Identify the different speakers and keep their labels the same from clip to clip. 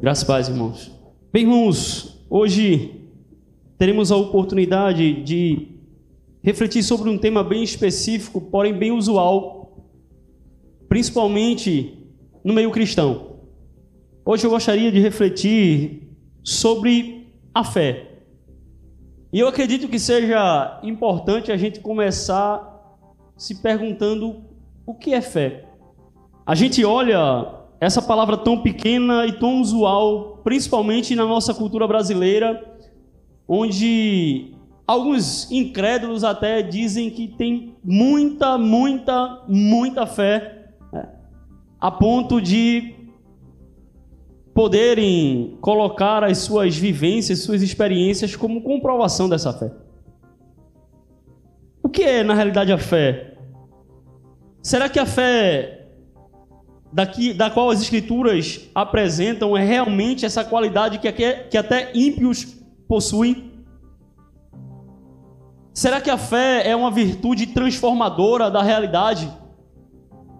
Speaker 1: Graças a paz, irmãos. Bem, irmãos, hoje teremos a oportunidade de refletir sobre um tema bem específico, porém bem usual, principalmente no meio cristão. Hoje eu gostaria de refletir sobre a fé. E eu acredito que seja importante a gente começar se perguntando o que é fé. A gente olha essa palavra tão pequena e tão usual, principalmente na nossa cultura brasileira, onde alguns incrédulos até dizem que tem muita, muita, muita fé, né? a ponto de poderem colocar as suas vivências, suas experiências como comprovação dessa fé. O que é na realidade a fé? Será que a fé daqui, da qual as escrituras apresentam é realmente essa qualidade que, que até ímpios possuem? Será que a fé é uma virtude transformadora da realidade?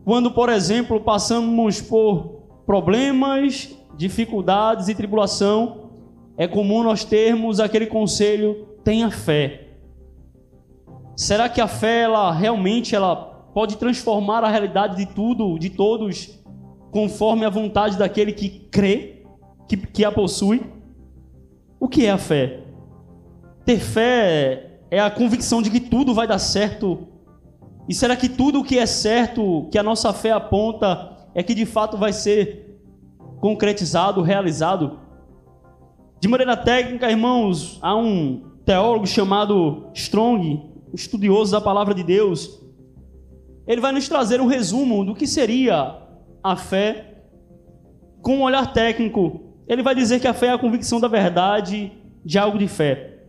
Speaker 1: Quando, por exemplo, passamos por problemas, dificuldades e tribulação, é comum nós termos aquele conselho: tenha fé. Será que a fé ela realmente ela pode transformar a realidade de tudo, de todos conforme a vontade daquele que crê, que, que a possui. O que é a fé? Ter fé é a convicção de que tudo vai dar certo. E será que tudo o que é certo, que a nossa fé aponta, é que de fato vai ser concretizado, realizado? De maneira técnica, irmãos, há um teólogo chamado Strong, estudioso da palavra de Deus. Ele vai nos trazer um resumo do que seria a fé com um olhar técnico. Ele vai dizer que a fé é a convicção da verdade de algo de fé.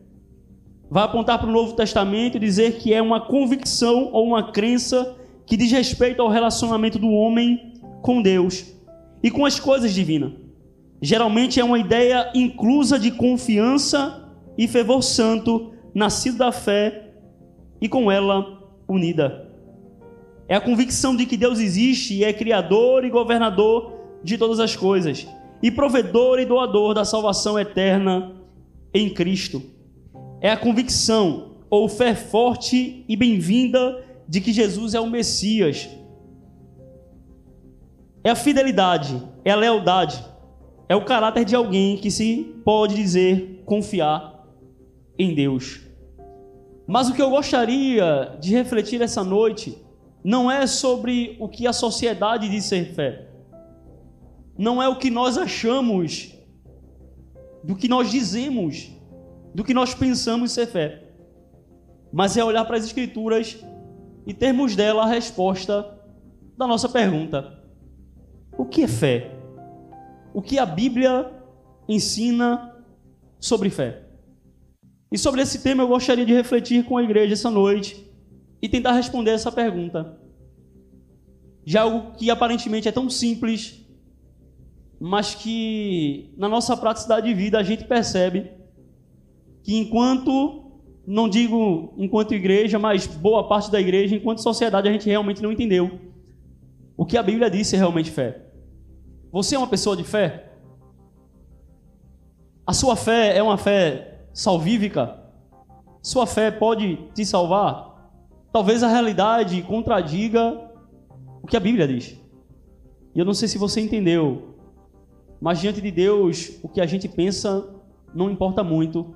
Speaker 1: Vai apontar para o Novo Testamento e dizer que é uma convicção ou uma crença que diz respeito ao relacionamento do homem com Deus e com as coisas divinas. Geralmente é uma ideia inclusa de confiança e fervor santo, nascido da fé e com ela unida. É a convicção de que Deus existe e é criador e governador de todas as coisas, e provedor e doador da salvação eterna em Cristo. É a convicção ou fé forte e bem-vinda de que Jesus é o Messias. É a fidelidade, é a lealdade, é o caráter de alguém que se pode dizer confiar em Deus. Mas o que eu gostaria de refletir essa noite não é sobre o que a sociedade diz ser fé. Não é o que nós achamos, do que nós dizemos, do que nós pensamos ser fé. Mas é olhar para as Escrituras e termos dela a resposta da nossa pergunta: O que é fé? O que a Bíblia ensina sobre fé? E sobre esse tema eu gostaria de refletir com a igreja essa noite e tentar responder essa pergunta. De algo que aparentemente é tão simples, mas que na nossa praticidade de vida a gente percebe que enquanto, não digo enquanto igreja, mas boa parte da igreja, enquanto sociedade, a gente realmente não entendeu o que a Bíblia diz realmente fé. Você é uma pessoa de fé? A sua fé é uma fé salvífica? Sua fé pode te salvar? Talvez a realidade contradiga o que a Bíblia diz. E eu não sei se você entendeu, mas diante de Deus, o que a gente pensa não importa muito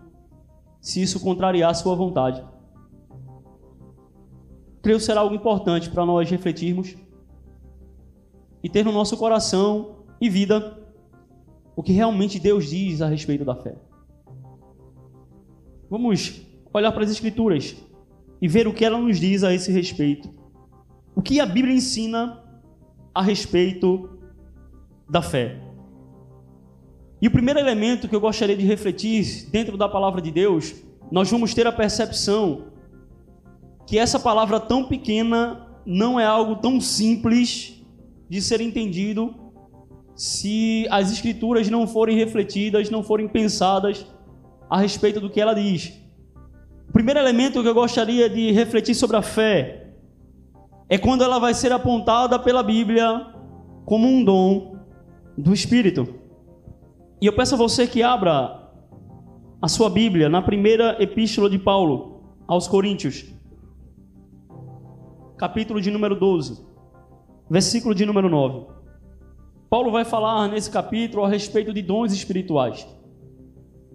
Speaker 1: se isso contrariar a sua vontade. Creio será algo importante para nós refletirmos e ter no nosso coração e vida o que realmente Deus diz a respeito da fé. Vamos olhar para as Escrituras e ver o que ela nos diz a esse respeito. O que a Bíblia ensina a respeito da fé. E o primeiro elemento que eu gostaria de refletir dentro da palavra de Deus, nós vamos ter a percepção que essa palavra tão pequena não é algo tão simples de ser entendido se as escrituras não forem refletidas, não forem pensadas a respeito do que ela diz. O primeiro elemento que eu gostaria de refletir sobre a fé é quando ela vai ser apontada pela Bíblia como um dom do Espírito. E eu peço a você que abra a sua Bíblia na primeira epístola de Paulo aos Coríntios, capítulo de número 12, versículo de número 9. Paulo vai falar nesse capítulo a respeito de dons espirituais.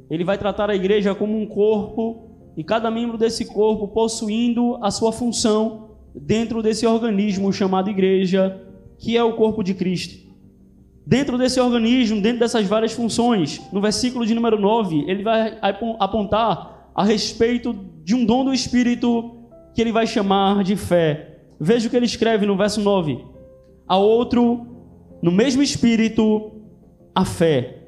Speaker 1: Ele vai tratar a igreja como um corpo e cada membro desse corpo possuindo a sua função dentro desse organismo chamado igreja, que é o corpo de Cristo. Dentro desse organismo, dentro dessas várias funções, no versículo de número 9, ele vai apontar a respeito de um dom do Espírito que ele vai chamar de fé. Veja o que ele escreve no verso 9: A outro, no mesmo Espírito, a fé.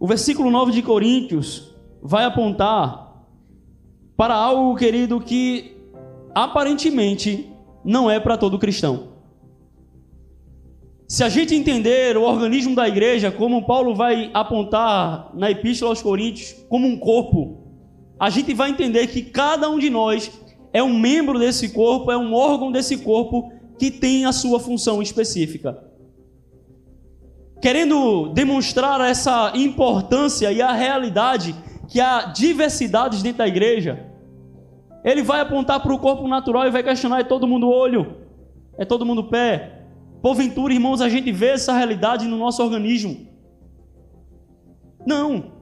Speaker 1: O versículo 9 de Coríntios vai apontar para algo, querido, que aparentemente não é para todo cristão. Se a gente entender o organismo da igreja, como Paulo vai apontar na Epístola aos Coríntios, como um corpo, a gente vai entender que cada um de nós é um membro desse corpo, é um órgão desse corpo que tem a sua função específica. Querendo demonstrar essa importância e a realidade que há diversidades dentro da igreja, ele vai apontar para o corpo natural e vai questionar: é todo mundo olho? É todo mundo pé? Porventura, irmãos, a gente vê essa realidade no nosso organismo. Não.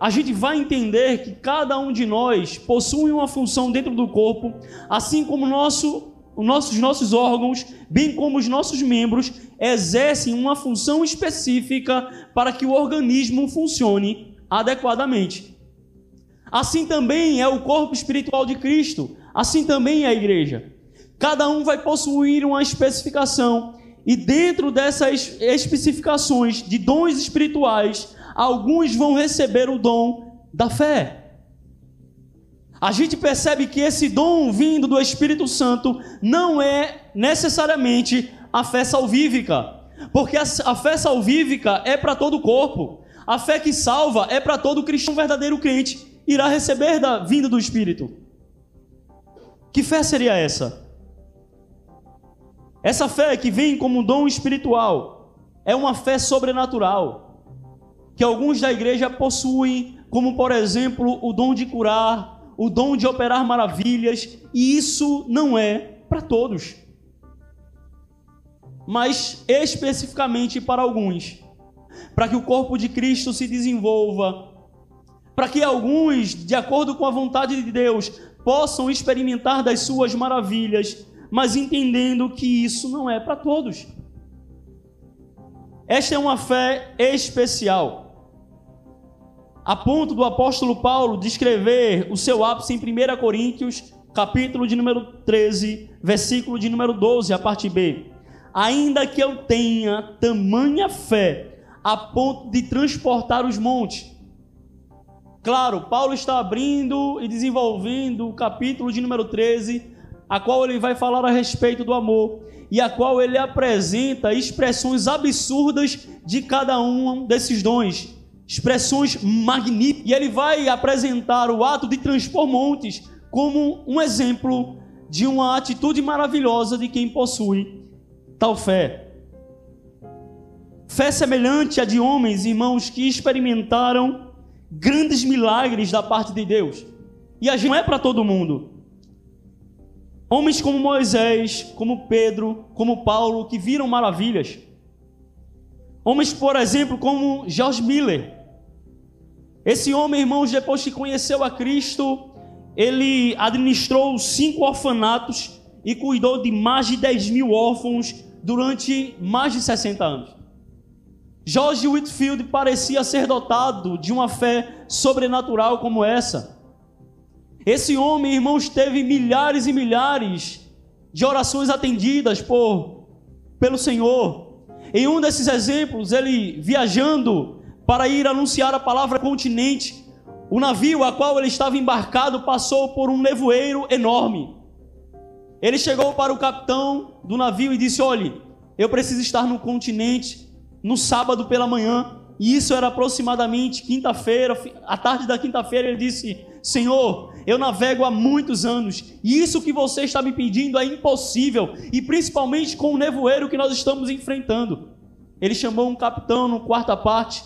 Speaker 1: A gente vai entender que cada um de nós possui uma função dentro do corpo, assim como nosso, os nossos, nossos órgãos, bem como os nossos membros, exercem uma função específica para que o organismo funcione adequadamente. Assim também é o corpo espiritual de Cristo, assim também é a igreja. Cada um vai possuir uma especificação e dentro dessas especificações de dons espirituais, alguns vão receber o dom da fé. A gente percebe que esse dom vindo do Espírito Santo não é necessariamente a fé salvífica, porque a fé salvífica é para todo o corpo. A fé que salva é para todo cristão verdadeiro crente, irá receber da vinda do Espírito. Que fé seria essa? Essa fé que vem como um dom espiritual é uma fé sobrenatural que alguns da igreja possuem, como por exemplo o dom de curar, o dom de operar maravilhas, e isso não é para todos, mas especificamente para alguns, para que o corpo de Cristo se desenvolva, para que alguns, de acordo com a vontade de Deus, possam experimentar das suas maravilhas mas entendendo que isso não é para todos. Esta é uma fé especial. A ponto do apóstolo Paulo descrever o seu ápice em 1 Coríntios, capítulo de número 13, versículo de número 12, a parte B. Ainda que eu tenha tamanha fé a ponto de transportar os montes. Claro, Paulo está abrindo e desenvolvendo o capítulo de número 13 a qual ele vai falar a respeito do amor e a qual ele apresenta expressões absurdas de cada um desses dons, expressões magníficas. E ele vai apresentar o ato de transpor montes como um exemplo de uma atitude maravilhosa de quem possui tal fé. Fé semelhante a de homens, irmãos, que experimentaram grandes milagres da parte de Deus. E a gente não é para todo mundo. Homens como Moisés, como Pedro, como Paulo, que viram maravilhas. Homens, por exemplo, como George Miller. Esse homem, irmãos, depois que conheceu a Cristo, ele administrou cinco orfanatos e cuidou de mais de 10 mil órfãos durante mais de 60 anos. George Whitfield parecia ser dotado de uma fé sobrenatural como essa. Esse homem, irmãos, teve milhares e milhares de orações atendidas por pelo Senhor. Em um desses exemplos, ele viajando para ir anunciar a palavra continente, o navio a qual ele estava embarcado passou por um nevoeiro enorme. Ele chegou para o capitão do navio e disse: Olhe, eu preciso estar no continente no sábado pela manhã. E isso era aproximadamente quinta-feira, à tarde da quinta-feira. Ele disse: Senhor, eu navego há muitos anos e isso que você está me pedindo é impossível, e principalmente com o nevoeiro que nós estamos enfrentando. Ele chamou um capitão no quarta parte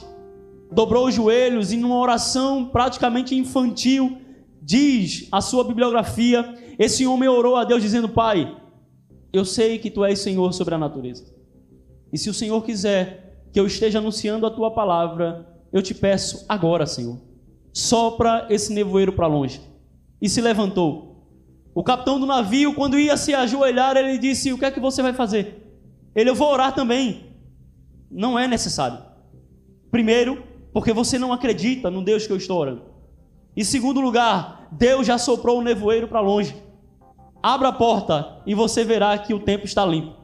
Speaker 1: dobrou os joelhos e numa oração praticamente infantil, diz a sua bibliografia, esse homem orou a Deus dizendo: Pai, eu sei que tu és Senhor sobre a natureza. E se o Senhor quiser que eu esteja anunciando a tua palavra, eu te peço agora, Senhor, sopra esse nevoeiro para longe. E se levantou. O capitão do navio, quando ia se ajoelhar, ele disse: O que é que você vai fazer? Ele, eu vou orar também. Não é necessário. Primeiro, porque você não acredita no Deus que eu estou orando. Em segundo lugar, Deus já soprou o nevoeiro para longe. Abra a porta e você verá que o tempo está limpo.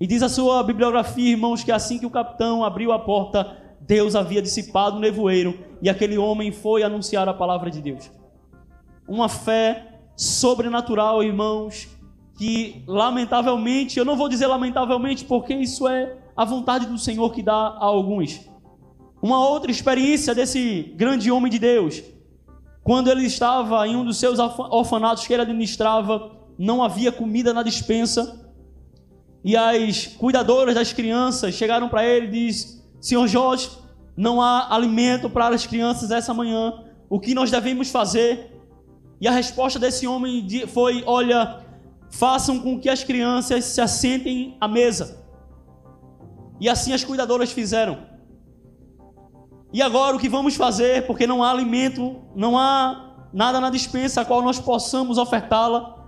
Speaker 1: E diz a sua bibliografia, irmãos, que assim que o capitão abriu a porta, Deus havia dissipado o nevoeiro e aquele homem foi anunciar a palavra de Deus. Uma fé sobrenatural, irmãos, que lamentavelmente, eu não vou dizer lamentavelmente, porque isso é a vontade do Senhor que dá a alguns. Uma outra experiência desse grande homem de Deus, quando ele estava em um dos seus orfanatos que ele administrava, não havia comida na dispensa e as cuidadoras das crianças chegaram para ele e diz: Senhor Jorge, não há alimento para as crianças essa manhã. O que nós devemos fazer? E a resposta desse homem foi: Olha, façam com que as crianças se assentem à mesa. E assim as cuidadoras fizeram. E agora o que vamos fazer? Porque não há alimento, não há nada na dispensa a qual nós possamos ofertá-la.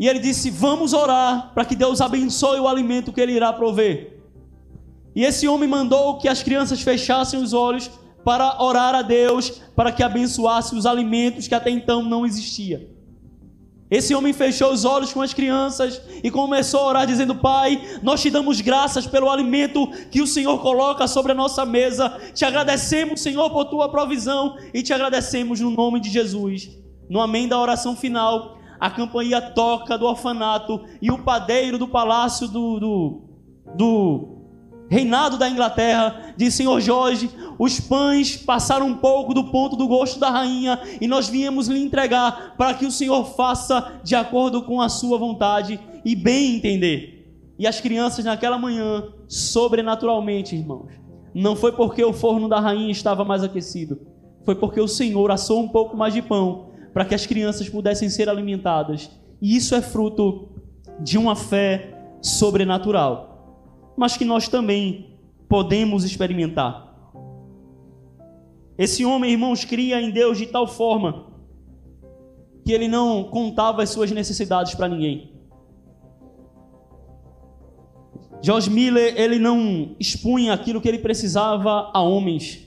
Speaker 1: E ele disse: Vamos orar para que Deus abençoe o alimento que ele irá prover. E esse homem mandou que as crianças fechassem os olhos para orar a Deus, para que abençoasse os alimentos que até então não existia. Esse homem fechou os olhos com as crianças e começou a orar, dizendo: Pai, nós te damos graças pelo alimento que o Senhor coloca sobre a nossa mesa. Te agradecemos, Senhor, por tua provisão e te agradecemos no nome de Jesus. No amém da oração final, a campainha toca do orfanato e o padeiro do palácio do, do, do reinado da Inglaterra diz: Senhor Jorge, os pães passaram um pouco do ponto do gosto da rainha e nós viemos lhe entregar para que o Senhor faça de acordo com a sua vontade e bem entender. E as crianças naquela manhã, sobrenaturalmente, irmãos, não foi porque o forno da rainha estava mais aquecido, foi porque o Senhor assou um pouco mais de pão para que as crianças pudessem ser alimentadas. E isso é fruto de uma fé sobrenatural, mas que nós também podemos experimentar. Esse homem, irmãos, cria em Deus de tal forma que ele não contava as suas necessidades para ninguém. George Miller, ele não expunha aquilo que ele precisava a homens,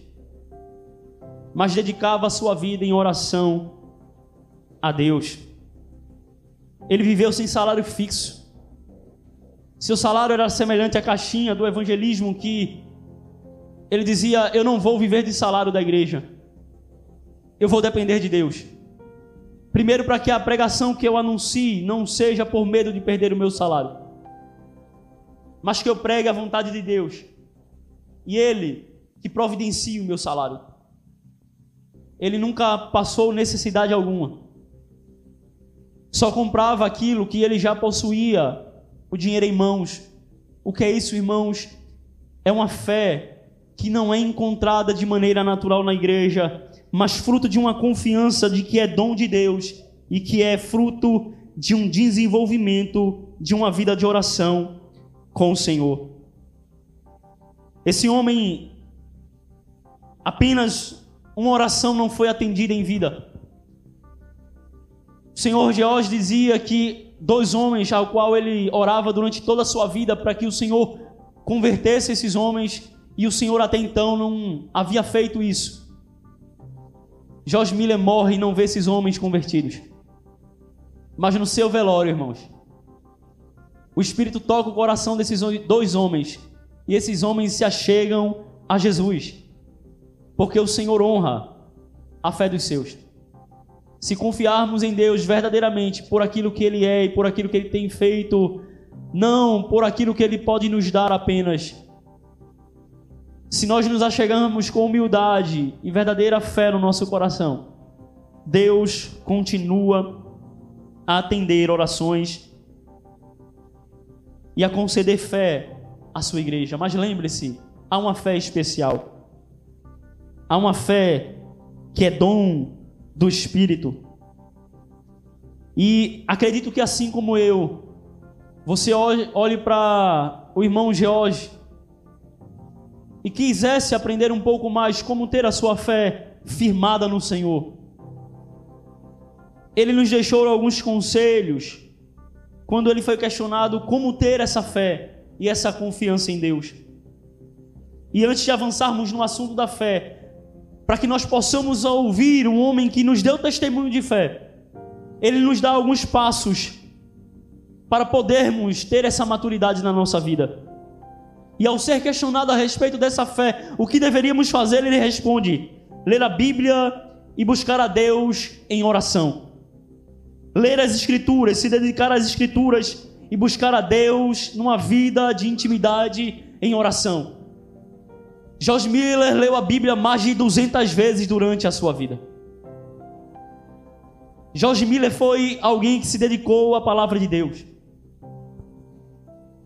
Speaker 1: mas dedicava a sua vida em oração a Deus. Ele viveu sem salário fixo. Seu salário era semelhante à caixinha do evangelismo que ele dizia: Eu não vou viver de salário da igreja. Eu vou depender de Deus. Primeiro, para que a pregação que eu anuncie não seja por medo de perder o meu salário, mas que eu pregue a vontade de Deus. E Ele que providencie o meu salário. Ele nunca passou necessidade alguma só comprava aquilo que ele já possuía, o dinheiro em mãos. O que é isso, irmãos? É uma fé que não é encontrada de maneira natural na igreja, mas fruto de uma confiança de que é dom de Deus e que é fruto de um desenvolvimento de uma vida de oração com o Senhor. Esse homem, apenas uma oração não foi atendida em vida. O Senhor George dizia que dois homens ao qual ele orava durante toda a sua vida para que o Senhor convertesse esses homens e o Senhor até então não havia feito isso. George Miller morre e não vê esses homens convertidos. Mas no seu velório, irmãos, o Espírito toca o coração desses dois homens e esses homens se achegam a Jesus, porque o Senhor honra a fé dos seus se confiarmos em Deus verdadeiramente por aquilo que Ele é e por aquilo que Ele tem feito, não por aquilo que Ele pode nos dar apenas. Se nós nos achegamos com humildade e verdadeira fé no nosso coração, Deus continua a atender orações e a conceder fé à sua igreja. Mas lembre-se, há uma fé especial. Há uma fé que é dom do Espírito. E acredito que assim como eu, você olhe para o irmão George e quisesse aprender um pouco mais como ter a sua fé firmada no Senhor. Ele nos deixou alguns conselhos quando ele foi questionado como ter essa fé e essa confiança em Deus. E antes de avançarmos no assunto da fé, para que nós possamos ouvir um homem que nos deu testemunho de fé, ele nos dá alguns passos para podermos ter essa maturidade na nossa vida. E ao ser questionado a respeito dessa fé, o que deveríamos fazer, ele responde: ler a Bíblia e buscar a Deus em oração. Ler as Escrituras, se dedicar às Escrituras e buscar a Deus numa vida de intimidade em oração. George Miller leu a Bíblia mais de 200 vezes durante a sua vida. George Miller foi alguém que se dedicou à palavra de Deus.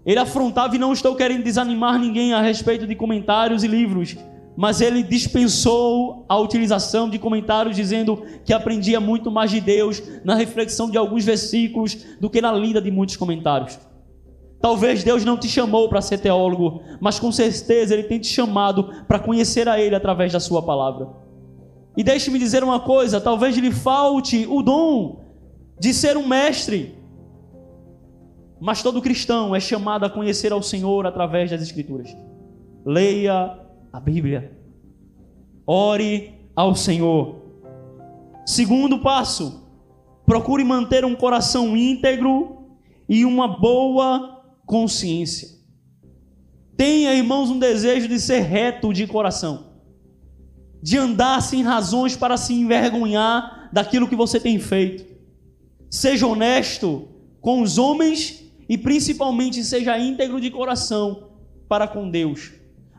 Speaker 1: Ele afrontava, e não estou querendo desanimar ninguém a respeito de comentários e livros, mas ele dispensou a utilização de comentários dizendo que aprendia muito mais de Deus na reflexão de alguns versículos do que na lida de muitos comentários. Talvez Deus não te chamou para ser teólogo, mas com certeza Ele tem te chamado para conhecer a Ele através da Sua palavra. E deixe-me dizer uma coisa: talvez lhe falte o dom de ser um mestre, mas todo cristão é chamado a conhecer ao Senhor através das Escrituras. Leia a Bíblia, ore ao Senhor. Segundo passo, procure manter um coração íntegro e uma boa consciência. Tenha, irmãos, um desejo de ser reto de coração, de andar sem razões para se envergonhar daquilo que você tem feito. Seja honesto com os homens e principalmente seja íntegro de coração para com Deus.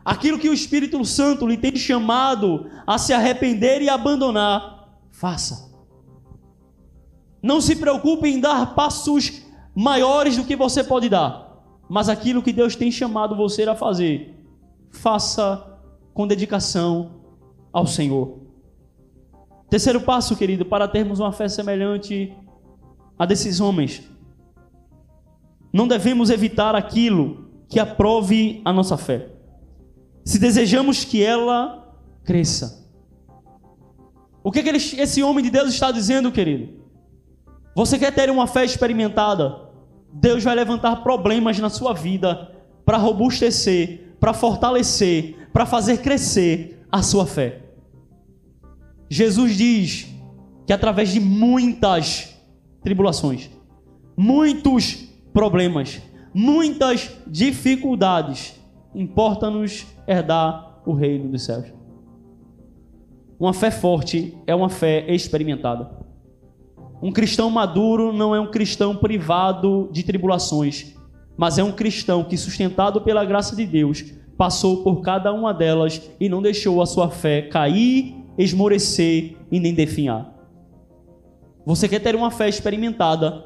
Speaker 1: Aquilo que o Espírito Santo lhe tem chamado a se arrepender e abandonar, faça. Não se preocupe em dar passos maiores do que você pode dar mas aquilo que Deus tem chamado você a fazer, faça com dedicação ao Senhor. Terceiro passo, querido, para termos uma fé semelhante a desses homens. Não devemos evitar aquilo que aprove a nossa fé. Se desejamos que ela cresça. O que, que ele, esse homem de Deus está dizendo, querido? Você quer ter uma fé experimentada? Deus vai levantar problemas na sua vida para robustecer, para fortalecer, para fazer crescer a sua fé. Jesus diz que através de muitas tribulações, muitos problemas, muitas dificuldades, importa-nos herdar o reino dos céus. Uma fé forte é uma fé experimentada. Um cristão maduro não é um cristão privado de tribulações, mas é um cristão que, sustentado pela graça de Deus, passou por cada uma delas e não deixou a sua fé cair, esmorecer e nem definhar. Você quer ter uma fé experimentada?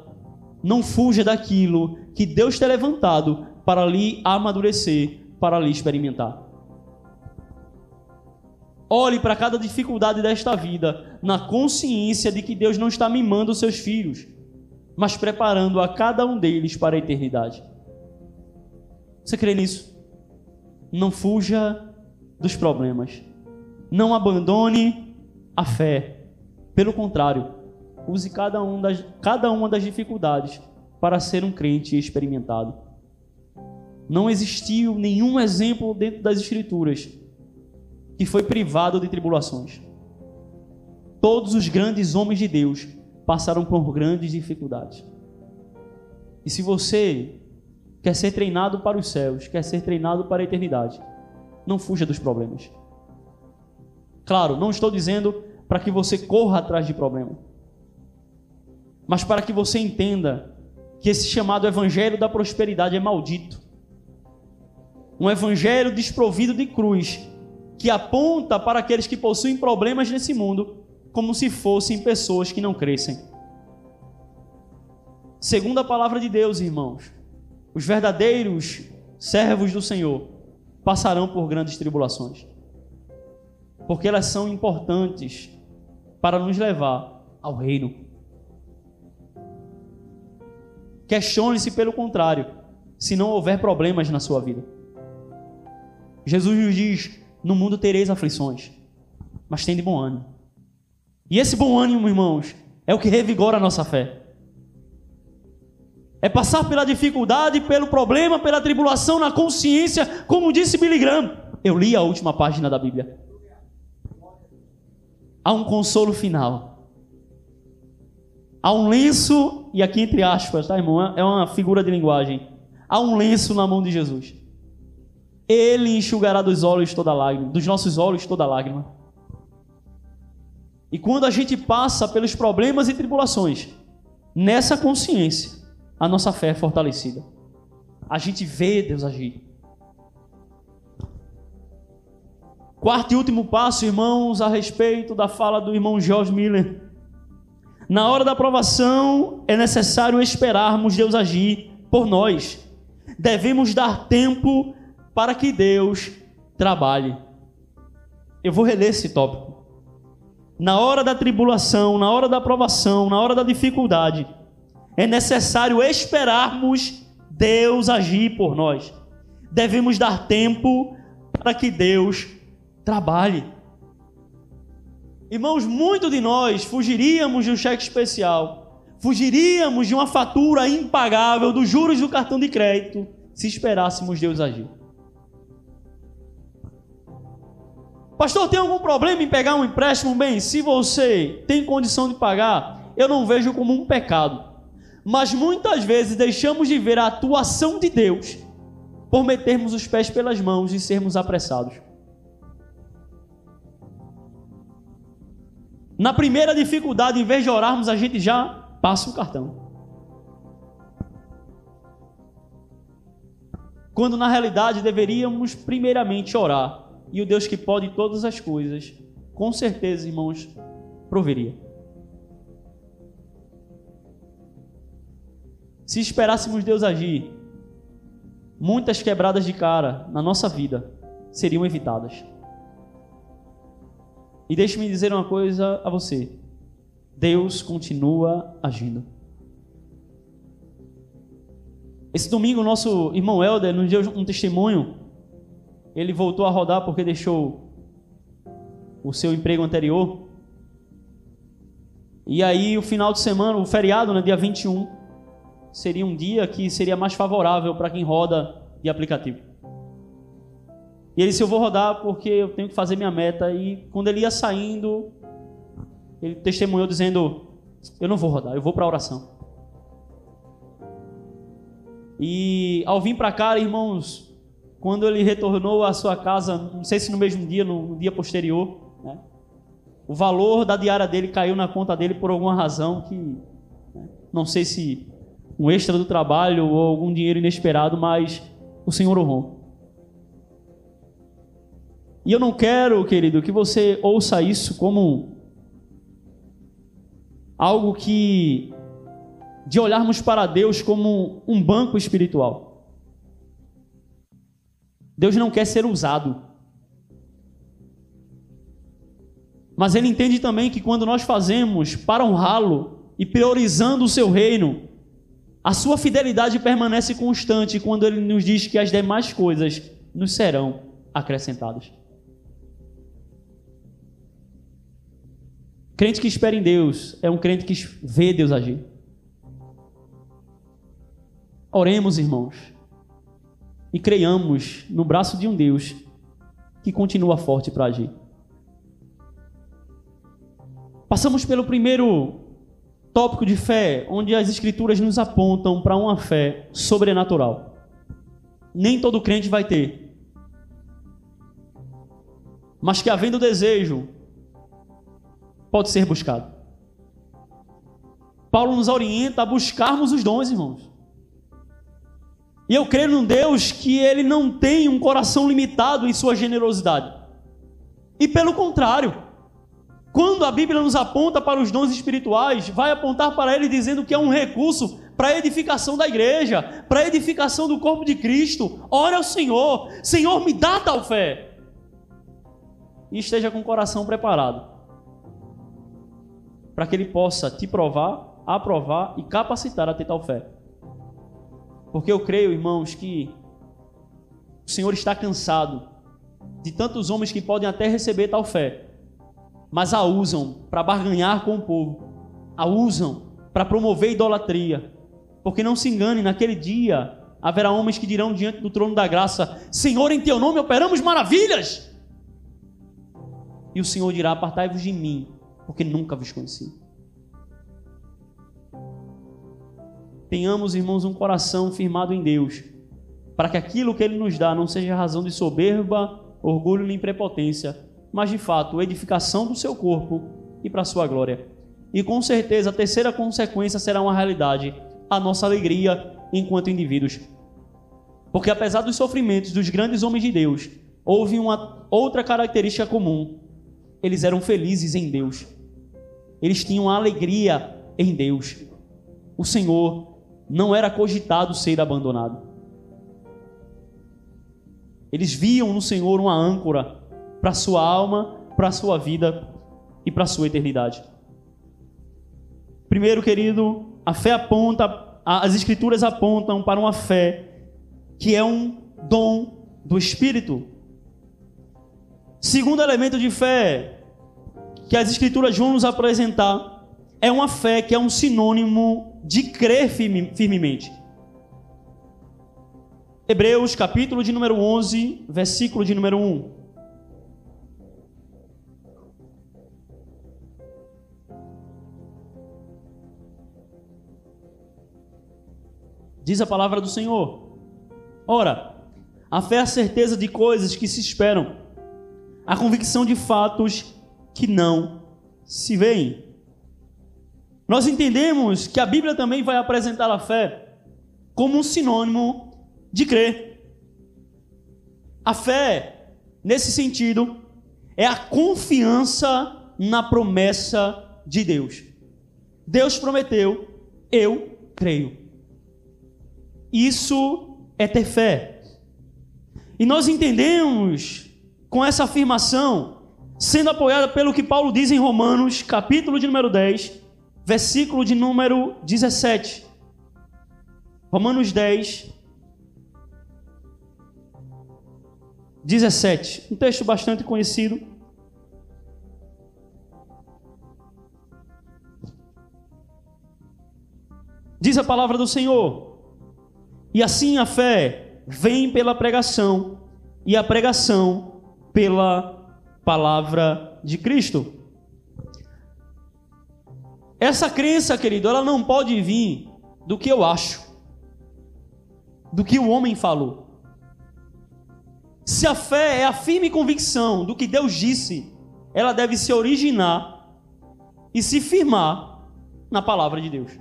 Speaker 1: Não fuja daquilo que Deus tem levantado para lhe amadurecer, para lhe experimentar. Olhe para cada dificuldade desta vida na consciência de que Deus não está mimando os seus filhos, mas preparando a cada um deles para a eternidade. Você crê nisso? Não fuja dos problemas. Não abandone a fé. Pelo contrário, use cada, um das, cada uma das dificuldades para ser um crente experimentado. Não existiu nenhum exemplo dentro das Escrituras que foi privado de tribulações. Todos os grandes homens de Deus passaram por grandes dificuldades. E se você quer ser treinado para os céus, quer ser treinado para a eternidade, não fuja dos problemas. Claro, não estou dizendo para que você corra atrás de problema, mas para que você entenda que esse chamado evangelho da prosperidade é maldito. Um evangelho desprovido de cruz, que aponta para aqueles que possuem problemas nesse mundo como se fossem pessoas que não crescem. Segundo a palavra de Deus, irmãos, os verdadeiros servos do Senhor passarão por grandes tribulações. porque elas são importantes para nos levar ao reino. Questione-se pelo contrário, se não houver problemas na sua vida. Jesus nos diz: No mundo tereis aflições, mas tem de bom ânimo. E esse bom ânimo, irmãos, é o que revigora a nossa fé. É passar pela dificuldade, pelo problema, pela tribulação na consciência, como disse Billy Graham. Eu li a última página da Bíblia. Há um consolo final. Há um lenço, e aqui entre aspas, tá, irmão? É uma figura de linguagem. Há um lenço na mão de Jesus. Ele enxugará dos olhos toda lágrima, dos nossos olhos toda lágrima. E quando a gente passa pelos problemas e tribulações, nessa consciência, a nossa fé é fortalecida. A gente vê Deus agir. Quarto e último passo, irmãos, a respeito da fala do irmão George Miller. Na hora da aprovação, é necessário esperarmos Deus agir por nós. Devemos dar tempo para que Deus trabalhe. Eu vou reler esse tópico. Na hora da tribulação, na hora da aprovação, na hora da dificuldade, é necessário esperarmos Deus agir por nós. Devemos dar tempo para que Deus trabalhe. Irmãos, muito de nós fugiríamos de um cheque especial, fugiríamos de uma fatura impagável dos juros do cartão de crédito, se esperássemos Deus agir. Pastor, tem algum problema em pegar um empréstimo? Bem, se você tem condição de pagar, eu não vejo como um pecado mas muitas vezes deixamos de ver a atuação de Deus por metermos os pés pelas mãos e sermos apressados. Na primeira dificuldade, em vez de orarmos, a gente já passa o cartão. Quando na realidade deveríamos primeiramente orar. E o Deus que pode todas as coisas, com certeza, irmãos, proveria. Se esperássemos Deus agir, muitas quebradas de cara na nossa vida seriam evitadas. E deixe-me dizer uma coisa a você: Deus continua agindo. Esse domingo, nosso irmão Helder nos deu um testemunho. Ele voltou a rodar porque deixou o seu emprego anterior. E aí, o final de semana, o feriado, né, dia 21, seria um dia que seria mais favorável para quem roda de aplicativo. E ele disse: Eu vou rodar porque eu tenho que fazer minha meta. E quando ele ia saindo, ele testemunhou dizendo: Eu não vou rodar, eu vou para a oração. E ao vir para cá, irmãos, quando ele retornou à sua casa, não sei se no mesmo dia, no dia posterior, né, o valor da diária dele caiu na conta dele por alguma razão que né, não sei se um extra do trabalho ou algum dinheiro inesperado, mas o Senhor honrou. E eu não quero, querido, que você ouça isso como algo que de olharmos para Deus como um banco espiritual. Deus não quer ser usado. Mas ele entende também que quando nós fazemos para honrá-lo e priorizando o seu reino, a sua fidelidade permanece constante quando ele nos diz que as demais coisas nos serão acrescentadas. Crente que espera em Deus é um crente que vê Deus agir. Oremos, irmãos, e creiamos no braço de um Deus que continua forte para agir. Passamos pelo primeiro tópico de fé, onde as escrituras nos apontam para uma fé sobrenatural. Nem todo crente vai ter. Mas que havendo desejo, pode ser buscado. Paulo nos orienta a buscarmos os dons, irmãos. E eu creio num Deus que ele não tem um coração limitado em sua generosidade. E pelo contrário, quando a Bíblia nos aponta para os dons espirituais, vai apontar para ele dizendo que é um recurso para a edificação da igreja, para a edificação do corpo de Cristo. Ora ao Senhor, Senhor, me dá tal fé. e esteja com o coração preparado para que ele possa te provar, aprovar e capacitar a ter tal fé. Porque eu creio, irmãos, que o Senhor está cansado de tantos homens que podem até receber tal fé, mas a usam para barganhar com o povo, a usam para promover idolatria. Porque não se engane, naquele dia haverá homens que dirão diante do trono da graça: Senhor, em teu nome operamos maravilhas. E o Senhor dirá: Apartai-vos de mim, porque nunca vos conheci. Tenhamos, irmãos, um coração firmado em Deus, para que aquilo que Ele nos dá não seja razão de soberba, orgulho nem prepotência, mas de fato edificação do seu corpo e para a sua glória. E com certeza a terceira consequência será uma realidade: a nossa alegria enquanto indivíduos. Porque apesar dos sofrimentos dos grandes homens de Deus, houve uma outra característica comum. Eles eram felizes em Deus. Eles tinham alegria em Deus. O Senhor não era cogitado ser abandonado. Eles viam no Senhor uma âncora para sua alma, para sua vida e para sua eternidade. Primeiro, querido, a fé aponta, as Escrituras apontam para uma fé que é um dom do Espírito. Segundo elemento de fé que as Escrituras vão nos apresentar é uma fé que é um sinônimo de crer firme, firmemente. Hebreus, capítulo de número 11, versículo de número 1. Diz a palavra do Senhor. Ora, a fé é a certeza de coisas que se esperam, a convicção de fatos que não se veem. Nós entendemos que a Bíblia também vai apresentar a fé como um sinônimo de crer. A fé, nesse sentido, é a confiança na promessa de Deus. Deus prometeu, eu creio. Isso é ter fé. E nós entendemos com essa afirmação, sendo apoiada pelo que Paulo diz em Romanos, capítulo de número 10, versículo de número 17. Romanos 10, 17. Um texto bastante conhecido. Diz a palavra do Senhor: e assim a fé vem pela pregação, e a pregação pela palavra de Cristo. Essa crença, querido, ela não pode vir do que eu acho, do que o homem falou. Se a fé é a firme convicção do que Deus disse, ela deve se originar e se firmar na palavra de Deus.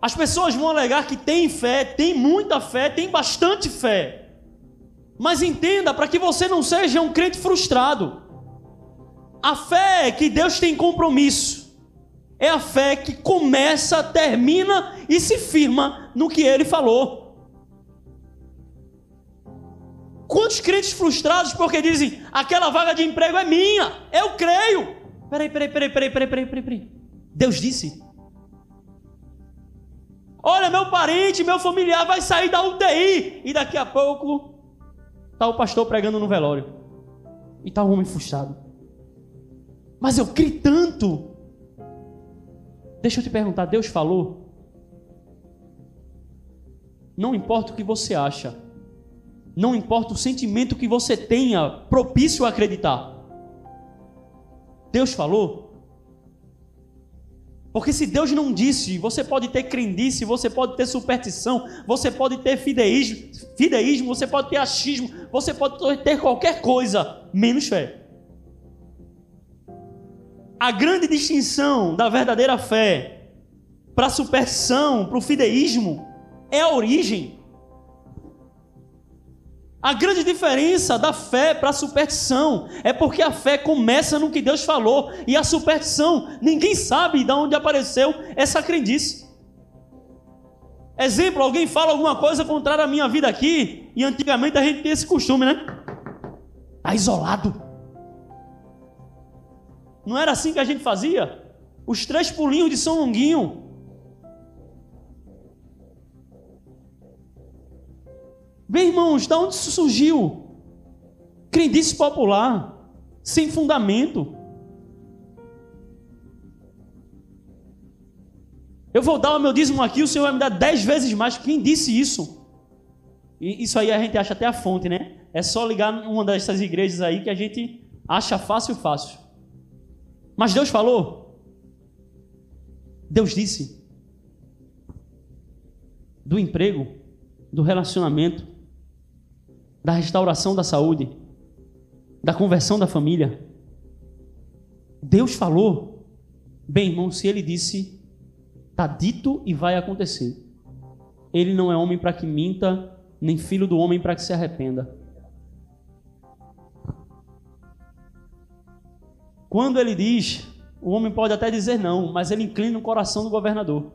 Speaker 1: As pessoas vão alegar que tem fé, tem muita fé, tem bastante fé. Mas entenda, para que você não seja um crente frustrado. A fé que Deus tem compromisso é a fé que começa, termina e se firma no que ele falou. Quantos crentes frustrados porque dizem aquela vaga de emprego é minha, eu creio. Peraí, peraí, peraí, peraí, peraí, peraí, peraí. Deus disse. Olha, meu parente, meu familiar vai sair da UTI. E daqui a pouco está o pastor pregando no velório. E está o homem frustrado. Mas eu criei tanto. Deixa eu te perguntar, Deus falou? Não importa o que você acha. Não importa o sentimento que você tenha propício a acreditar. Deus falou? Porque se Deus não disse, você pode ter crendice, você pode ter superstição, você pode ter fideísmo, fideísmo, você pode ter achismo, você pode ter qualquer coisa, menos fé. A grande distinção da verdadeira fé para a superstição, para o fideísmo, é a origem. A grande diferença da fé para a superstição é porque a fé começa no que Deus falou e a superstição, ninguém sabe de onde apareceu essa crendice. Exemplo, alguém fala alguma coisa contrária à minha vida aqui, e antigamente a gente tinha esse costume, né? Está isolado. Não era assim que a gente fazia? Os três pulinhos de São Longuinho. Bem, irmãos, da onde isso surgiu? Crendice popular, sem fundamento. Eu vou dar o meu dízimo aqui, o Senhor vai me dar dez vezes mais. Quem disse isso? E isso aí a gente acha até a fonte, né? É só ligar uma dessas igrejas aí que a gente acha fácil, fácil. Mas Deus falou. Deus disse. Do emprego, do relacionamento, da restauração da saúde, da conversão da família. Deus falou. Bem, irmão, se ele disse, está dito e vai acontecer. Ele não é homem para que minta, nem filho do homem para que se arrependa. Quando ele diz, o homem pode até dizer não, mas ele inclina o coração do governador.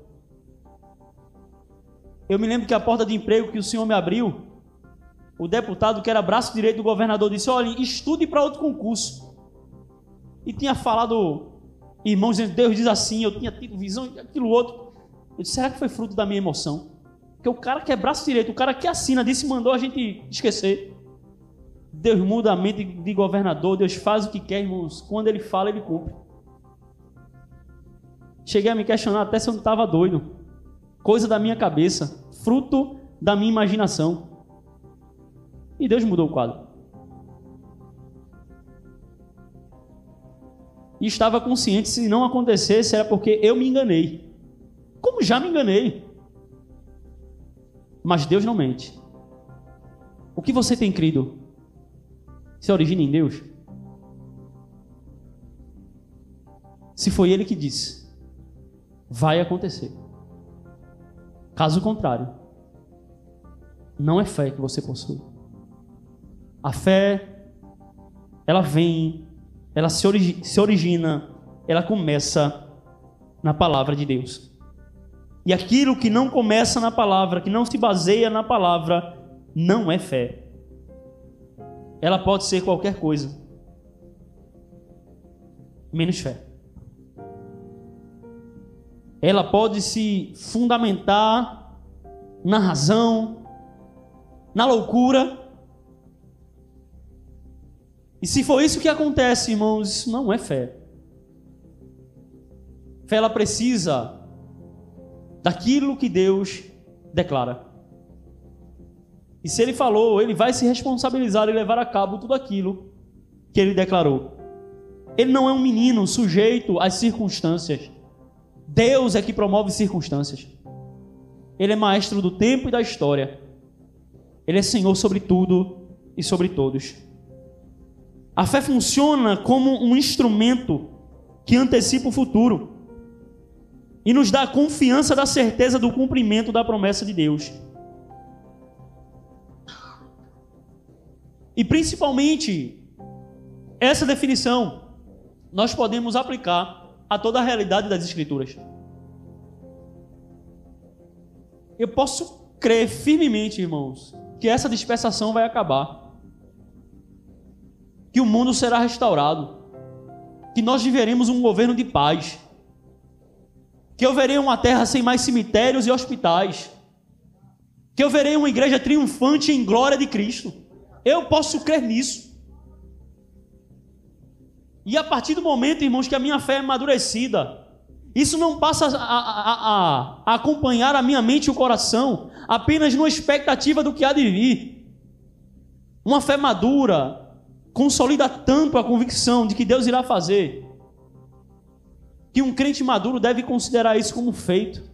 Speaker 1: Eu me lembro que a porta de emprego que o senhor me abriu, o deputado que era braço direito do governador disse: Olha, estude para outro concurso. E tinha falado, irmãos, Deus diz assim, eu tinha tido visão, aquilo outro. Eu disse: Será que foi fruto da minha emoção? Porque o cara que é braço direito, o cara que assina, disse, mandou a gente esquecer. Deus muda a mente de governador, Deus faz o que quer, irmãos. Quando ele fala, ele cumpre. Cheguei a me questionar até se eu não estava doido. Coisa da minha cabeça, fruto da minha imaginação. E Deus mudou o quadro. E estava consciente se não acontecesse era porque eu me enganei. Como já me enganei. Mas Deus não mente. O que você tem crido? Se origina em Deus? Se foi Ele que disse, vai acontecer. Caso contrário, não é fé que você possui. A fé, ela vem, ela se, origi se origina, ela começa na palavra de Deus. E aquilo que não começa na palavra, que não se baseia na palavra, não é fé ela pode ser qualquer coisa, menos fé. Ela pode se fundamentar na razão, na loucura. E se for isso que acontece, irmãos, isso não é fé. Fé ela precisa daquilo que Deus declara. E se ele falou, ele vai se responsabilizar e levar a cabo tudo aquilo que ele declarou. Ele não é um menino sujeito às circunstâncias. Deus é que promove circunstâncias. Ele é maestro do tempo e da história. Ele é Senhor sobre tudo e sobre todos. A fé funciona como um instrumento que antecipa o futuro e nos dá a confiança da certeza do cumprimento da promessa de Deus. E principalmente, essa definição nós podemos aplicar a toda a realidade das Escrituras. Eu posso crer firmemente, irmãos, que essa dispersação vai acabar, que o mundo será restaurado, que nós viveremos um governo de paz, que eu verei uma terra sem mais cemitérios e hospitais, que eu verei uma igreja triunfante em glória de Cristo. Eu posso crer nisso. E a partir do momento, irmãos, que a minha fé é amadurecida, isso não passa a, a, a, a acompanhar a minha mente e o coração apenas numa expectativa do que há de vir. Uma fé madura consolida tanto a convicção de que Deus irá fazer, que um crente maduro deve considerar isso como feito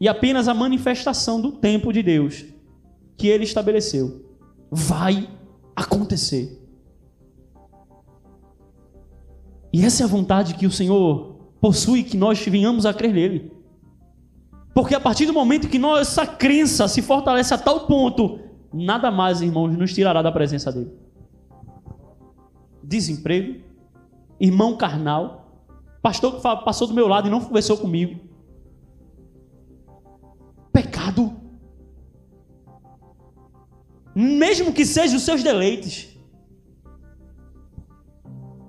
Speaker 1: e apenas a manifestação do tempo de Deus que ele estabeleceu. Vai acontecer. E essa é a vontade que o Senhor possui, que nós venhamos a crer nele. Porque a partir do momento que nossa crença se fortalece a tal ponto, nada mais, irmãos, nos tirará da presença dele. Desemprego, irmão carnal, pastor que passou do meu lado e não conversou comigo. Mesmo que sejam os seus deleites.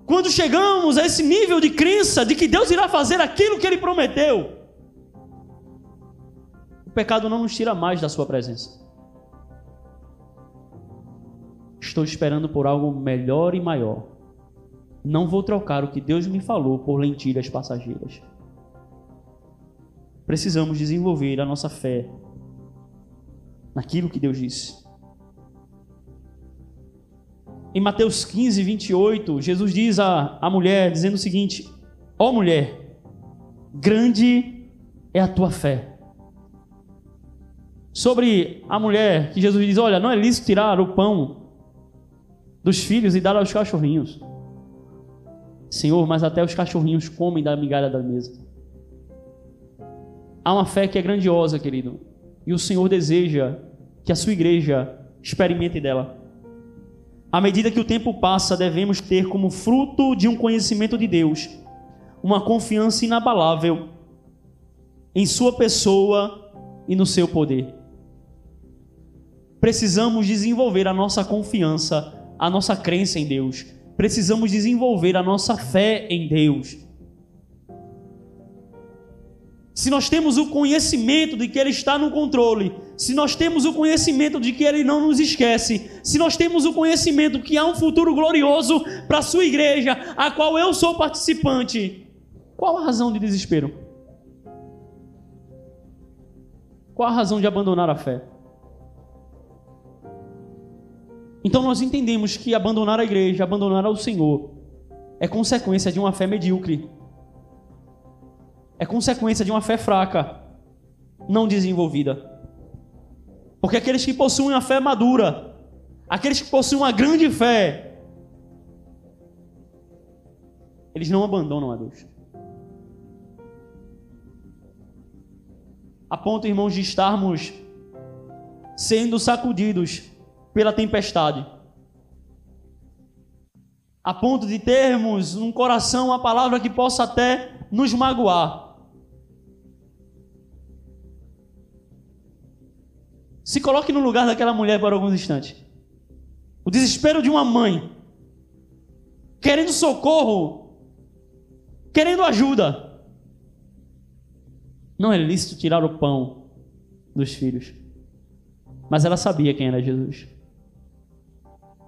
Speaker 1: Quando chegamos a esse nível de crença de que Deus irá fazer aquilo que Ele prometeu, o pecado não nos tira mais da Sua presença. Estou esperando por algo melhor e maior. Não vou trocar o que Deus me falou por lentilhas passageiras. Precisamos desenvolver a nossa fé naquilo que Deus disse. Em Mateus 15, 28, Jesus diz à, à mulher, dizendo o seguinte: Ó oh, mulher, grande é a tua fé. Sobre a mulher, que Jesus diz: Olha, não é lícito tirar o pão dos filhos e dar aos cachorrinhos. Senhor, mas até os cachorrinhos comem da migalha da mesa. Há uma fé que é grandiosa, querido, e o Senhor deseja que a sua igreja experimente dela. À medida que o tempo passa, devemos ter como fruto de um conhecimento de Deus uma confiança inabalável em Sua pessoa e no seu poder. Precisamos desenvolver a nossa confiança, a nossa crença em Deus. Precisamos desenvolver a nossa fé em Deus se nós temos o conhecimento de que Ele está no controle, se nós temos o conhecimento de que Ele não nos esquece, se nós temos o conhecimento que há um futuro glorioso para a sua igreja, a qual eu sou participante, qual a razão de desespero? Qual a razão de abandonar a fé? Então nós entendemos que abandonar a igreja, abandonar ao Senhor, é consequência de uma fé medíocre é consequência de uma fé fraca, não desenvolvida. Porque aqueles que possuem a fé madura, aqueles que possuem uma grande fé, eles não abandonam a Deus. A ponto, irmãos, de estarmos sendo sacudidos pela tempestade. A ponto de termos no coração uma palavra que possa até nos magoar. Se coloque no lugar daquela mulher por alguns instantes. O desespero de uma mãe, querendo socorro, querendo ajuda. Não é lícito tirar o pão dos filhos. Mas ela sabia quem era Jesus.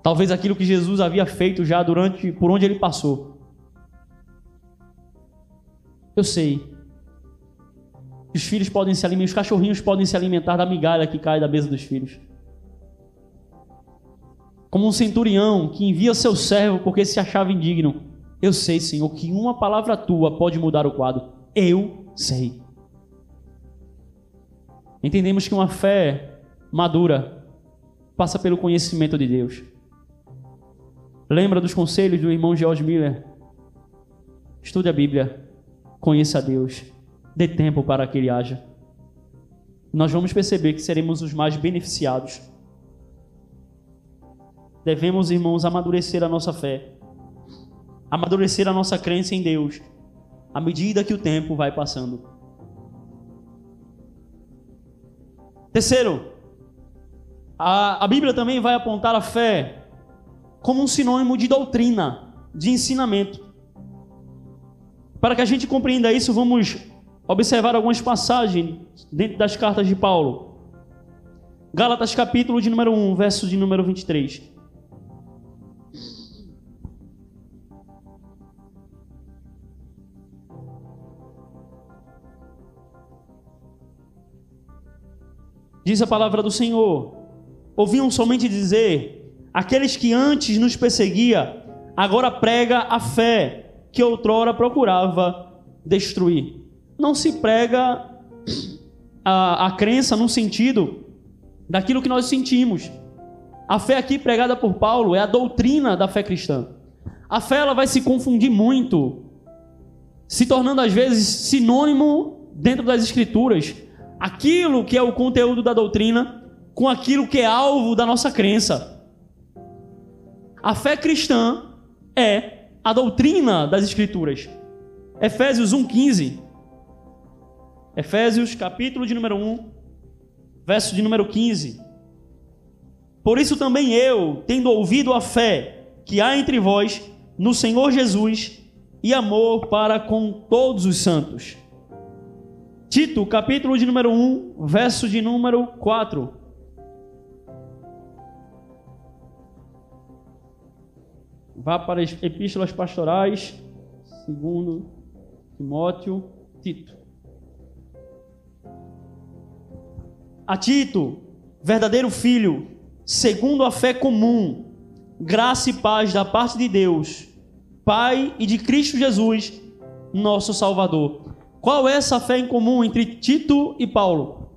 Speaker 1: Talvez aquilo que Jesus havia feito já durante por onde ele passou. Eu sei os filhos podem se alimentar, os cachorrinhos podem se alimentar da migalha que cai da mesa dos filhos. Como um centurião que envia seu servo porque se achava indigno. Eu sei, Senhor, que uma palavra tua pode mudar o quadro. Eu sei. Entendemos que uma fé madura passa pelo conhecimento de Deus. Lembra dos conselhos do irmão George Miller? Estude a Bíblia, conheça a Deus dê tempo para que ele haja. Nós vamos perceber que seremos os mais beneficiados. Devemos, irmãos, amadurecer a nossa fé, amadurecer a nossa crença em Deus, à medida que o tempo vai passando. Terceiro, a, a Bíblia também vai apontar a fé como um sinônimo de doutrina, de ensinamento. Para que a gente compreenda isso, vamos observar algumas passagens dentro das cartas de Paulo. Gálatas capítulo de número 1, verso de número 23. Diz a palavra do Senhor: Ouviam somente dizer: aqueles que antes nos perseguia, agora prega a fé que outrora procurava destruir não se prega a, a crença no sentido daquilo que nós sentimos. A fé aqui pregada por Paulo é a doutrina da fé cristã. A fé ela vai se confundir muito, se tornando às vezes sinônimo dentro das escrituras, aquilo que é o conteúdo da doutrina com aquilo que é alvo da nossa crença. A fé cristã é a doutrina das escrituras. Efésios 1:15 Efésios, capítulo de número 1, verso de número 15. Por isso também eu, tendo ouvido a fé que há entre vós no Senhor Jesus e amor para com todos os santos. Tito, capítulo de número 1, verso de número 4. Vá para as epístolas pastorais, segundo Timóteo, Tito. A Tito, verdadeiro filho, segundo a fé comum, graça e paz da parte de Deus, Pai e de Cristo Jesus, nosso Salvador. Qual é essa fé em comum entre Tito e Paulo?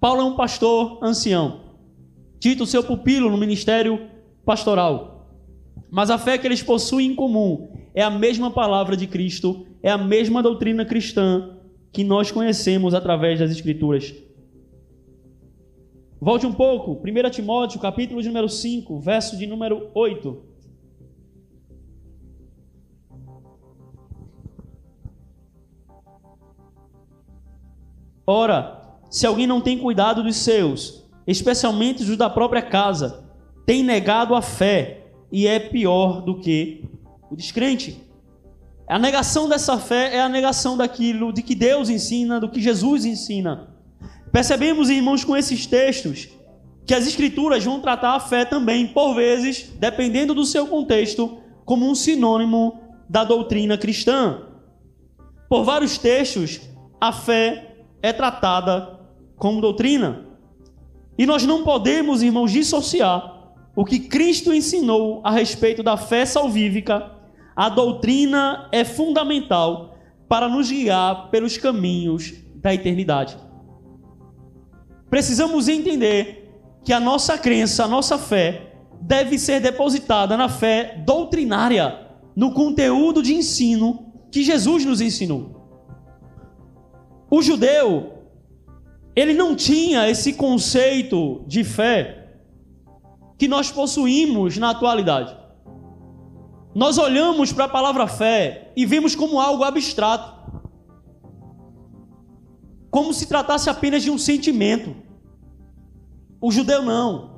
Speaker 1: Paulo é um pastor ancião. Tito, seu pupilo no ministério pastoral. Mas a fé que eles possuem em comum é a mesma palavra de Cristo, é a mesma doutrina cristã que nós conhecemos através das Escrituras. Volte um pouco, 1 Timóteo, capítulo de número 5, verso de número 8. Ora, se alguém não tem cuidado dos seus, especialmente os da própria casa, tem negado a fé e é pior do que o descrente. A negação dessa fé é a negação daquilo de que Deus ensina, do que Jesus ensina. Percebemos, irmãos, com esses textos, que as Escrituras vão tratar a fé também, por vezes, dependendo do seu contexto, como um sinônimo da doutrina cristã. Por vários textos, a fé é tratada como doutrina. E nós não podemos, irmãos, dissociar o que Cristo ensinou a respeito da fé salvífica, a doutrina é fundamental para nos guiar pelos caminhos da eternidade. Precisamos entender que a nossa crença, a nossa fé, deve ser depositada na fé doutrinária, no conteúdo de ensino que Jesus nos ensinou. O judeu, ele não tinha esse conceito de fé que nós possuímos na atualidade. Nós olhamos para a palavra fé e vemos como algo abstrato, como se tratasse apenas de um sentimento. O judeu não,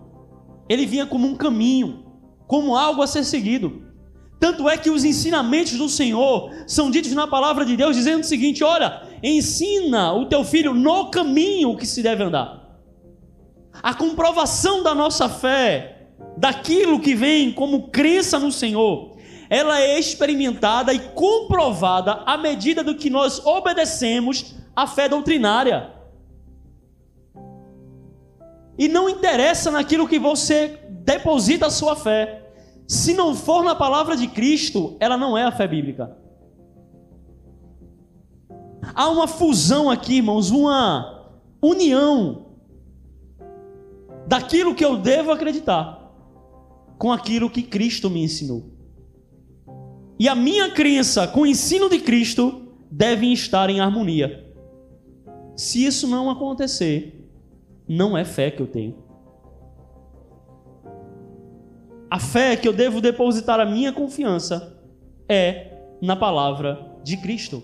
Speaker 1: ele vinha como um caminho, como algo a ser seguido. Tanto é que os ensinamentos do Senhor são ditos na palavra de Deus, dizendo o seguinte: olha, ensina o teu filho no caminho que se deve andar. A comprovação da nossa fé, daquilo que vem como crença no Senhor, ela é experimentada e comprovada à medida do que nós obedecemos à fé doutrinária. E não interessa naquilo que você deposita a sua fé. Se não for na palavra de Cristo, ela não é a fé bíblica. Há uma fusão aqui, irmãos, uma união daquilo que eu devo acreditar com aquilo que Cristo me ensinou. E a minha crença com o ensino de Cristo devem estar em harmonia. Se isso não acontecer, não é fé que eu tenho. A fé que eu devo depositar a minha confiança é na palavra de Cristo.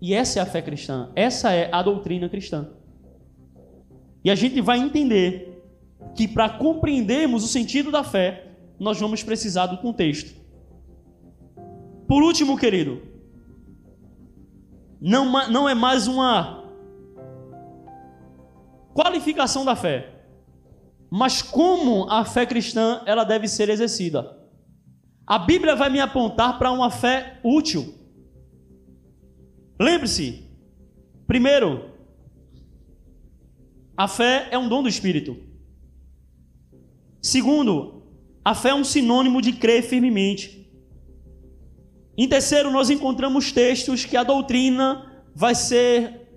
Speaker 1: E essa é a fé cristã, essa é a doutrina cristã. E a gente vai entender que para compreendermos o sentido da fé, nós vamos precisar do contexto. Por último, querido, não, não é mais uma qualificação da fé, mas como a fé cristã ela deve ser exercida. A Bíblia vai me apontar para uma fé útil. Lembre-se, primeiro, a fé é um dom do Espírito. Segundo, a fé é um sinônimo de crer firmemente. Em terceiro, nós encontramos textos que a doutrina vai ser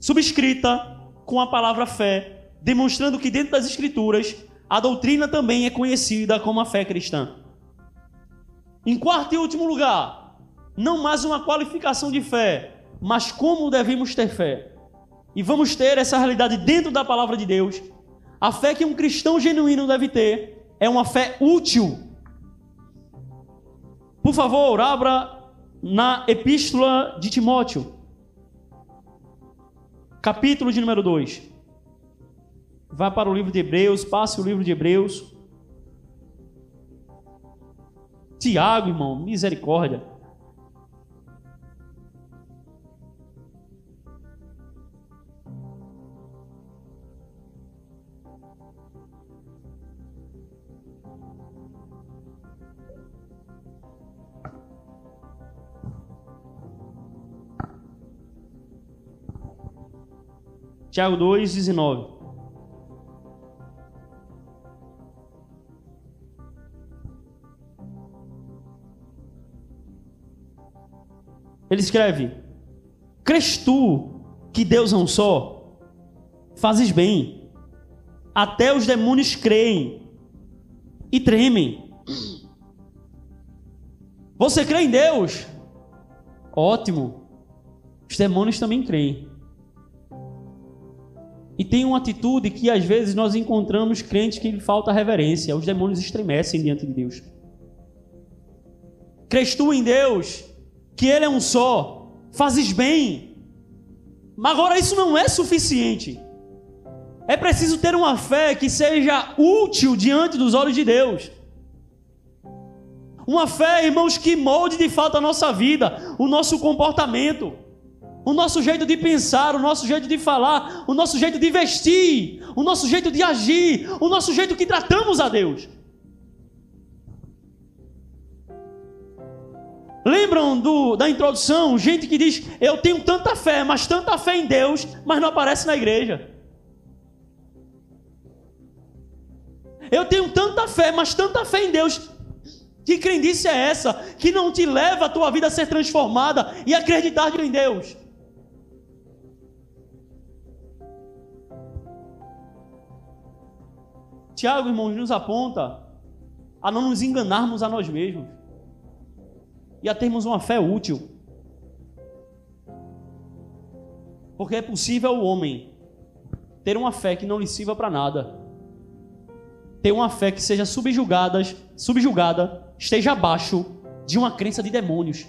Speaker 1: subscrita com a palavra fé, demonstrando que dentro das Escrituras a doutrina também é conhecida como a fé cristã. Em quarto e último lugar, não mais uma qualificação de fé, mas como devemos ter fé. E vamos ter essa realidade dentro da palavra de Deus. A fé que um cristão genuíno deve ter é uma fé útil. Por favor, abra na epístola de Timóteo. capítulo de número 2. Vá para o livro de Hebreus, passe o livro de Hebreus. Tiago, irmão, misericórdia. Tiago 2, 19. Ele escreve: Crês tu que Deus é um só? Fazes bem. Até os demônios creem e tremem. Você crê em Deus? Ótimo. Os demônios também creem. E tem uma atitude que às vezes nós encontramos crentes que lhe falta reverência. Os demônios estremecem diante de Deus. Crês tu em Deus? Que Ele é um só? Fazes bem. Mas agora isso não é suficiente. É preciso ter uma fé que seja útil diante dos olhos de Deus. Uma fé, irmãos, que molde de fato a nossa vida, o nosso comportamento o nosso jeito de pensar, o nosso jeito de falar, o nosso jeito de vestir, o nosso jeito de agir, o nosso jeito que tratamos a Deus. Lembram do, da introdução? Gente que diz: Eu tenho tanta fé, mas tanta fé em Deus, mas não aparece na igreja. Eu tenho tanta fé, mas tanta fé em Deus. Que crendice é essa que não te leva a tua vida a ser transformada e acreditar em Deus? Tiago, irmãos, nos aponta a não nos enganarmos a nós mesmos e a termos uma fé útil. Porque é possível o homem ter uma fé que não lhe sirva para nada. Ter uma fé que seja subjugada, subjugada, esteja abaixo de uma crença de demônios.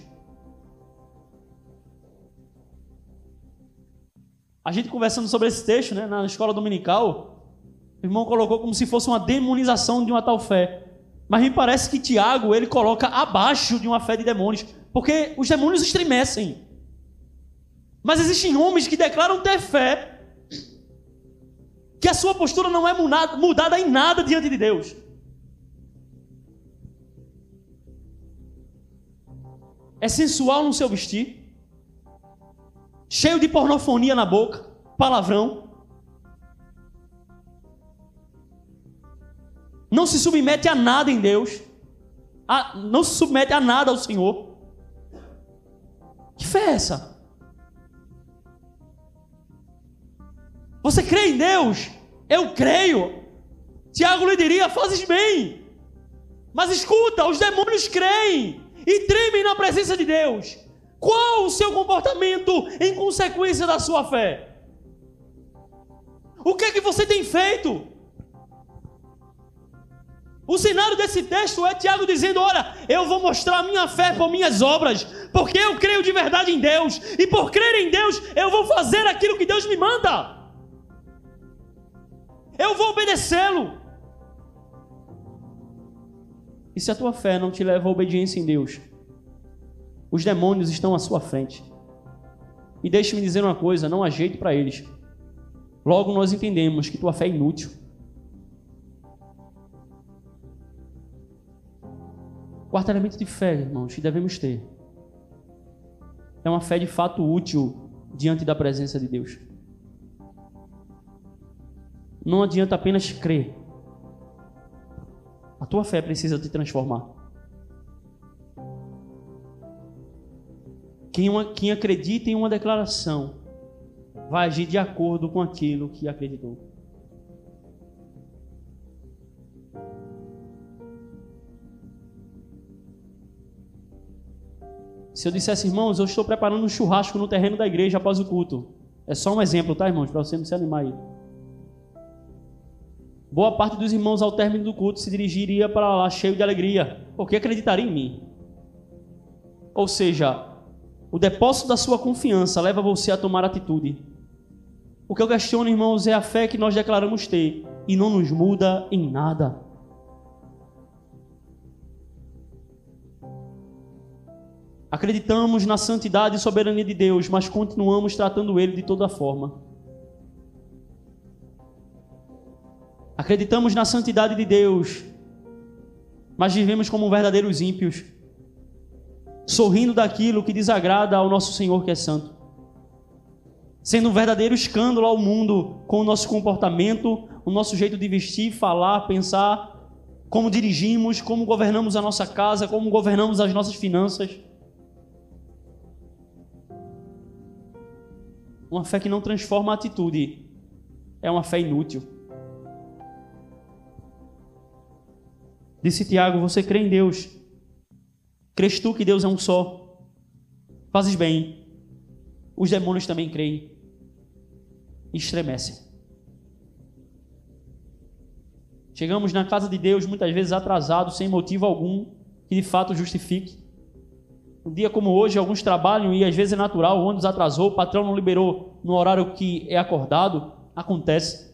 Speaker 1: A gente conversando sobre esse texto, né, na escola dominical, o irmão colocou como se fosse uma demonização de uma tal fé. Mas me parece que Tiago ele coloca abaixo de uma fé de demônios, porque os demônios estremecem. Mas existem homens que declaram ter fé, que a sua postura não é mudada em nada diante de Deus. É sensual no seu vestir, cheio de pornofonia na boca, palavrão. não se submete a nada em Deus, a, não se submete a nada ao Senhor. Que fé é essa? Você crê em Deus? Eu creio. Tiago lhe diria: fazes bem. Mas escuta, os demônios creem e tremem na presença de Deus. Qual o seu comportamento em consequência da sua fé? O que é que você tem feito? O cenário desse texto é Tiago dizendo: Olha, eu vou mostrar minha fé por minhas obras, porque eu creio de verdade em Deus, e por crer em Deus, eu vou fazer aquilo que Deus me manda, eu vou obedecê-lo. E se a tua fé não te leva à obediência em Deus, os demônios estão à sua frente. E deixe-me dizer uma coisa: não há jeito para eles. Logo nós entendemos que tua fé é inútil. Quarto elemento de fé, irmãos, que devemos ter é uma fé de fato útil diante da presença de Deus. Não adianta apenas crer. A tua fé precisa te transformar. Quem, uma, quem acredita em uma declaração vai agir de acordo com aquilo que acreditou. Se eu dissesse, irmãos, eu estou preparando um churrasco no terreno da igreja após o culto. É só um exemplo, tá, irmãos? Para você não se animar aí. Boa parte dos irmãos, ao término do culto, se dirigiria para lá cheio de alegria, porque acreditaria em mim. Ou seja, o depósito da sua confiança leva você a tomar atitude. O que eu questiono, irmãos, é a fé que nós declaramos ter e não nos muda em nada. Acreditamos na santidade e soberania de Deus, mas continuamos tratando Ele de toda forma. Acreditamos na santidade de Deus, mas vivemos como verdadeiros ímpios, sorrindo daquilo que desagrada ao nosso Senhor que é santo, sendo um verdadeiro escândalo ao mundo com o nosso comportamento, o nosso jeito de vestir, falar, pensar, como dirigimos, como governamos a nossa casa, como governamos as nossas finanças. Uma fé que não transforma a atitude é uma fé inútil. Disse Tiago: Você crê em Deus? Crês tu que Deus é um só? Fazes bem. Os demônios também creem. Estremecem. Chegamos na casa de Deus muitas vezes atrasados, sem motivo algum que de fato justifique. Um dia como hoje, alguns trabalham e às vezes é natural, o ônibus atrasou, o patrão não liberou no horário que é acordado, acontece.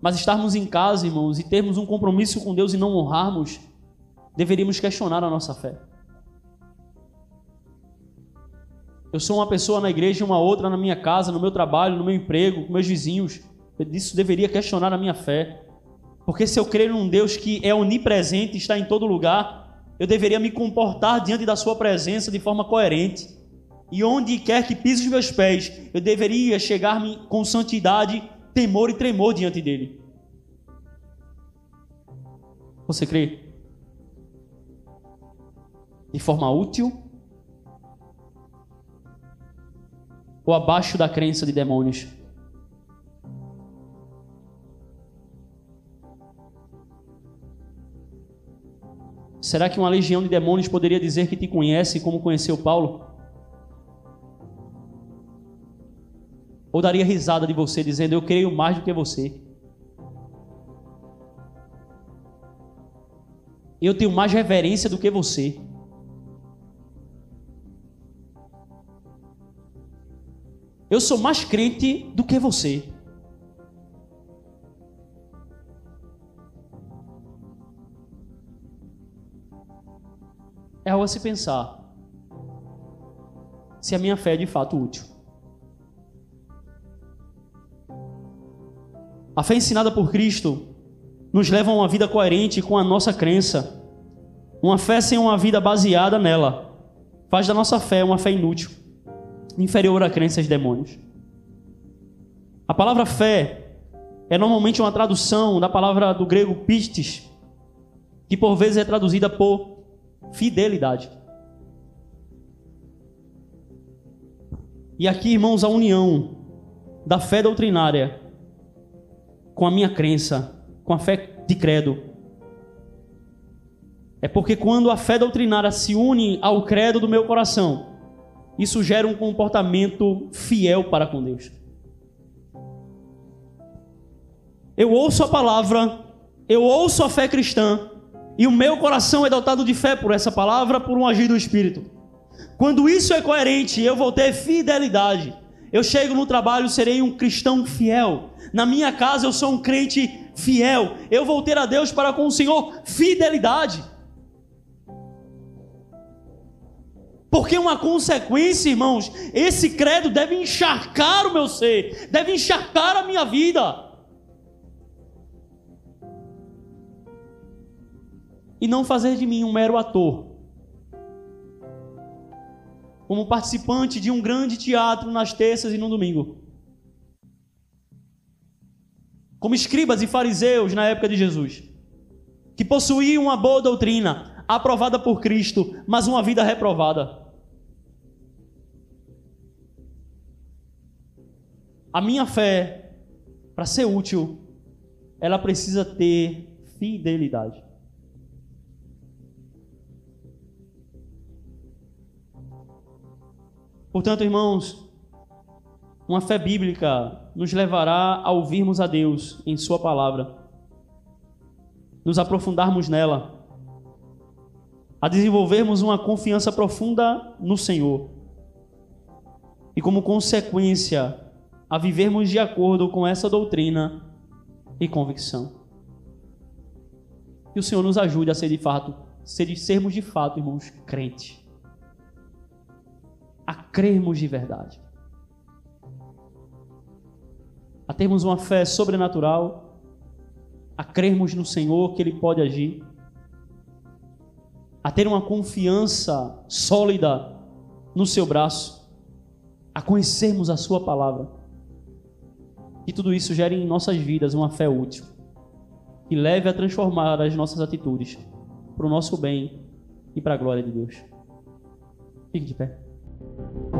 Speaker 1: Mas estarmos em casa, irmãos, e termos um compromisso com Deus e não honrarmos, deveríamos questionar a nossa fé. Eu sou uma pessoa na igreja e uma outra na minha casa, no meu trabalho, no meu emprego, com meus vizinhos. Isso deveria questionar a minha fé. Porque se eu crer num Deus que é onipresente, está em todo lugar, eu deveria me comportar diante da Sua presença de forma coerente. E onde quer que pise os meus pés, eu deveria chegar com santidade, temor e tremor diante dele. Você crê? De forma útil? Ou abaixo da crença de demônios? Será que uma legião de demônios poderia dizer que te conhece como conheceu Paulo? Ou daria risada de você dizendo: Eu creio mais do que você? Eu tenho mais reverência do que você. Eu sou mais crente do que você. é algo a se pensar. Se a minha fé é de fato útil. A fé ensinada por Cristo nos leva a uma vida coerente com a nossa crença. Uma fé sem uma vida baseada nela faz da nossa fé uma fé inútil, inferior à crença de demônios. A palavra fé é normalmente uma tradução da palavra do grego pistis, que por vezes é traduzida por fidelidade. E aqui, irmãos, a união da fé doutrinária com a minha crença, com a fé de credo. É porque quando a fé doutrinária se une ao credo do meu coração, isso gera um comportamento fiel para com Deus. Eu ouço a palavra, eu ouço a fé cristã, e o meu coração é dotado de fé por essa palavra, por um agir do Espírito. Quando isso é coerente, eu vou ter fidelidade. Eu chego no trabalho, serei um cristão fiel. Na minha casa, eu sou um crente fiel. Eu vou ter a Deus para com o Senhor fidelidade. Porque uma consequência, irmãos, esse credo deve encharcar o meu ser, deve encharcar a minha vida. e não fazer de mim um mero ator. Como participante de um grande teatro nas terças e no domingo. Como escribas e fariseus na época de Jesus, que possuíam uma boa doutrina, aprovada por Cristo, mas uma vida reprovada. A minha fé, para ser útil, ela precisa ter fidelidade. Portanto, irmãos, uma fé bíblica nos levará a ouvirmos a Deus em Sua palavra, nos aprofundarmos nela, a desenvolvermos uma confiança profunda no Senhor e, como consequência, a vivermos de acordo com essa doutrina e convicção. Que o Senhor nos ajude a ser de fato, ser, sermos de fato, irmãos, crentes. A crermos de verdade. A termos uma fé sobrenatural, a crermos no Senhor que Ele pode agir, a ter uma confiança sólida no Seu braço, a conhecermos a Sua palavra. Que tudo isso gere em nossas vidas uma fé útil e leve a transformar as nossas atitudes para o nosso bem e para a glória de Deus. Fique de pé. Thank you.